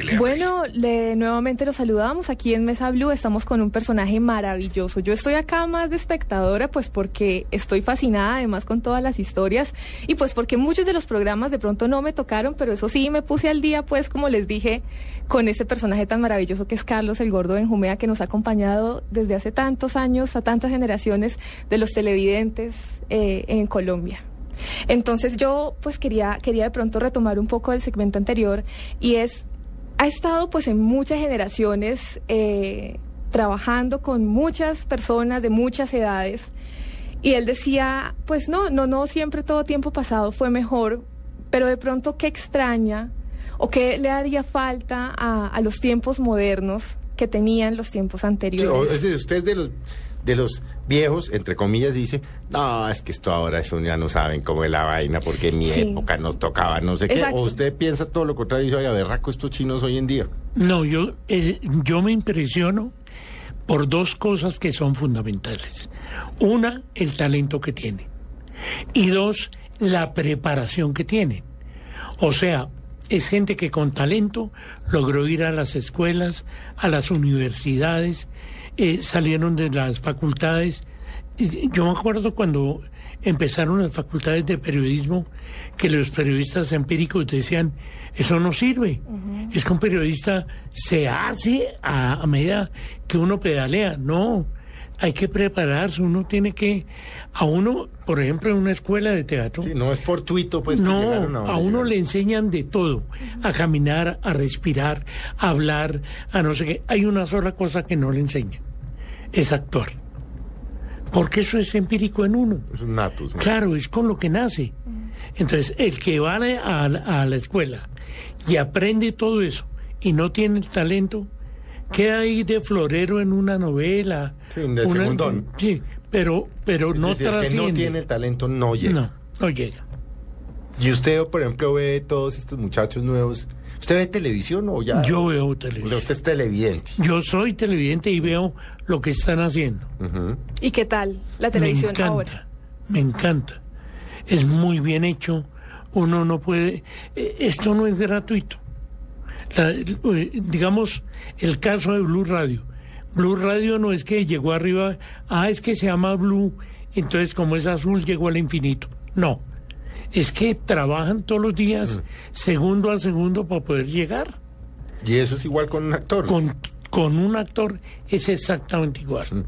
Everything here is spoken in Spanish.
que le Bueno, le, nuevamente los saludamos. Aquí en Mesa Blue estamos con un personaje maravilloso. Yo estoy acá más de espectadora, pues porque estoy fascinada además con todas las historias y pues porque muchos de los programas de pronto no me tocaron, pero eso sí me puse al día, pues como les dije, con ese personaje tan maravilloso que es Carlos el Gordo Benjumea, que nos ha acompañado desde hace tantos años a tantas generaciones de los televidentes eh, en Colombia. Entonces yo pues quería, quería de pronto retomar un poco del segmento anterior y es, ha estado pues en muchas generaciones eh, trabajando con muchas personas de muchas edades. Y él decía, pues no, no, no, siempre todo tiempo pasado fue mejor, pero de pronto qué extraña o qué le haría falta a, a los tiempos modernos que tenían los tiempos anteriores. Sí, usted de los de los viejos, entre comillas, dice, no, es que esto ahora eso ya no saben cómo es la vaina, porque en mi época nos tocaba no sé qué. O usted piensa todo lo contrario y dice, oye, berraco estos chinos hoy en día. No, yo, yo me impresiono por dos cosas que son fundamentales. Una, el talento que tienen. Y dos, la preparación que tienen. O sea, es gente que con talento logró ir a las escuelas, a las universidades, eh, salieron de las facultades. Yo me acuerdo cuando empezaron las facultades de periodismo que los periodistas empíricos decían, eso no sirve. Es que un periodista se hace a medida que uno pedalea. No, hay que prepararse, uno tiene que, a uno, por ejemplo, en una escuela de teatro. Sí, no es fortuito, pues. No, a, uno le enseñan de todo, a caminar, a respirar, a hablar, a no sé qué. Hay una sola cosa que no le enseñan, es actuar. Porque eso es empírico en uno. Es nato. Claro, es con lo que nace. Entonces, el que va a, a la escuela y aprende todo eso y no tiene el talento, ¿Qué hay de florero en una novela? Sí, de segundón. Sí, pero, pero no decir, es que no tiene el talento, no llega. No, no llega. Y usted, por ejemplo, ve todos estos muchachos nuevos. ¿Usted ve televisión o ya? Yo veo televisión. usted es televidente. Yo soy televidente y veo lo que están haciendo. ¿Y qué tal la televisión me encanta, ahora? Me encanta. Es muy bien hecho. Uno no puede... Eh, esto no es gratuito. Eh, digamos, el caso de Blue Radio. Blue Radio no es que llegó arriba, ah, es que se llama Blue, entonces como es azul llegó al infinito. No, es que trabajan todos los días, mm. segundo a segundo, para poder llegar. ¿Y eso es igual con un actor? Con, con un actor es exactamente igual. Mm.